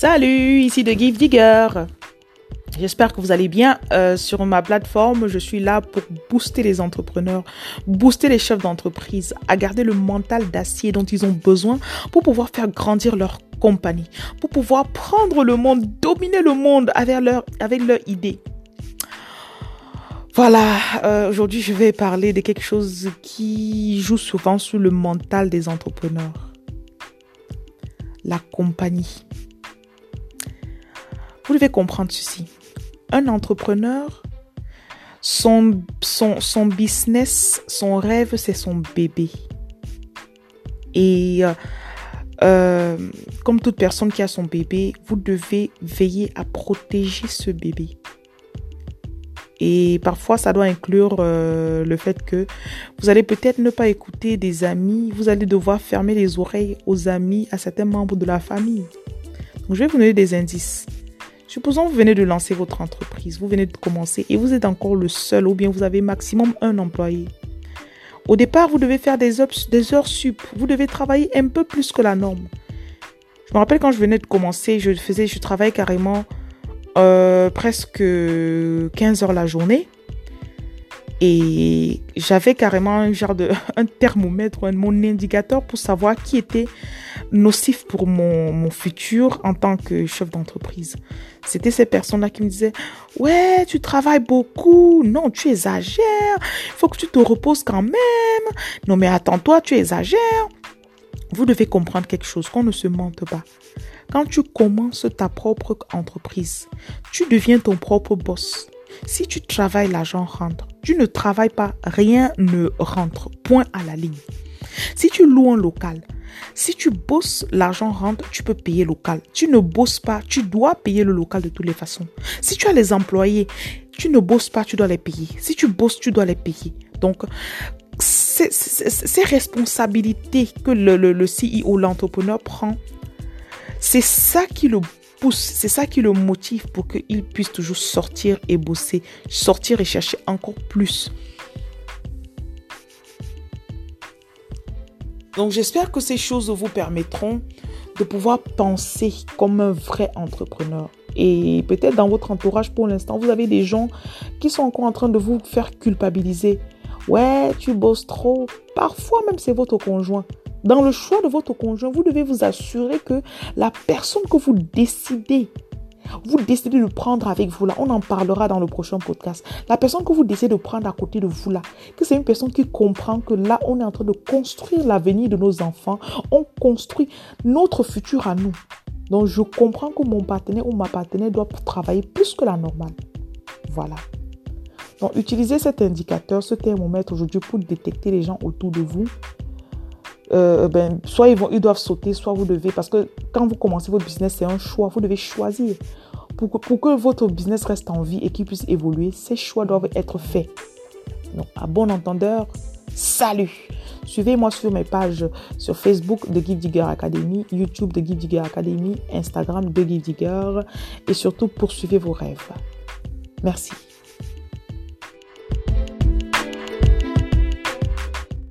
Salut, ici de Give Digger. J'espère que vous allez bien euh, sur ma plateforme. Je suis là pour booster les entrepreneurs, booster les chefs d'entreprise à garder le mental d'acier dont ils ont besoin pour pouvoir faire grandir leur compagnie, pour pouvoir prendre le monde, dominer le monde avec leur, avec idée. Voilà, euh, aujourd'hui je vais parler de quelque chose qui joue souvent sur le mental des entrepreneurs. La compagnie. Vous devez comprendre ceci. Un entrepreneur, son, son, son business, son rêve, c'est son bébé. Et euh, euh, comme toute personne qui a son bébé, vous devez veiller à protéger ce bébé. Et parfois, ça doit inclure euh, le fait que vous allez peut-être ne pas écouter des amis, vous allez devoir fermer les oreilles aux amis, à certains membres de la famille. Donc, je vais vous donner des indices. Supposons vous venez de lancer votre entreprise, vous venez de commencer et vous êtes encore le seul ou bien vous avez maximum un employé. Au départ, vous devez faire des, heures, sup, vous devez travailler un peu plus que la norme. Je me rappelle quand je venais de commencer, je travaillais carrément euh, presque 15 heures la journée. Et j'avais carrément un genre de un thermomètre, mon indicateur pour savoir qui était nocif pour mon, mon futur en tant que chef d'entreprise. C'était ces personnes-là qui me disaient, ouais, tu travailles beaucoup. Non, tu exagères. Il faut que tu te reposes quand même. Non, mais attends-toi, tu exagères. Vous devez comprendre quelque chose, qu'on ne se mente pas. Quand tu commences ta propre entreprise, tu deviens ton propre boss. Si tu travailles, l'argent rentre. Tu ne travailles pas, rien ne rentre. Point à la ligne. Si tu loues un local, si tu bosses, l'argent rentre, tu peux payer local. Tu ne bosses pas, tu dois payer le local de toutes les façons. Si tu as les employés, tu ne bosses pas, tu dois les payer. Si tu bosses, tu dois les payer. Donc, ces responsabilités que le, le, le CEO, l'entrepreneur prend, c'est ça qui le pousse, c'est ça qui le motive pour qu'il puisse toujours sortir et bosser, sortir et chercher encore plus. Donc j'espère que ces choses vous permettront de pouvoir penser comme un vrai entrepreneur. Et peut-être dans votre entourage pour l'instant, vous avez des gens qui sont encore en train de vous faire culpabiliser. Ouais, tu bosses trop. Parfois même c'est votre conjoint. Dans le choix de votre conjoint, vous devez vous assurer que la personne que vous décidez, vous décidez de prendre avec vous là, on en parlera dans le prochain podcast. La personne que vous décidez de prendre à côté de vous là, que c'est une personne qui comprend que là, on est en train de construire l'avenir de nos enfants, on construit notre futur à nous. Donc je comprends que mon partenaire ou ma partenaire doit travailler plus que la normale. Voilà. Donc utilisez cet indicateur, ce thermomètre aujourd'hui pour détecter les gens autour de vous euh, ben, soit ils, vont, ils doivent sauter, soit vous devez, parce que quand vous commencez votre business, c'est un choix, vous devez choisir. Pour que, votre business reste en vie et qu'il puisse évoluer, ces choix doivent être faits. Donc, à bon entendeur, salut Suivez-moi sur mes pages sur Facebook de Give Digger Academy, YouTube de Give Digger Academy, Instagram de Give Digger et surtout poursuivez vos rêves. Merci.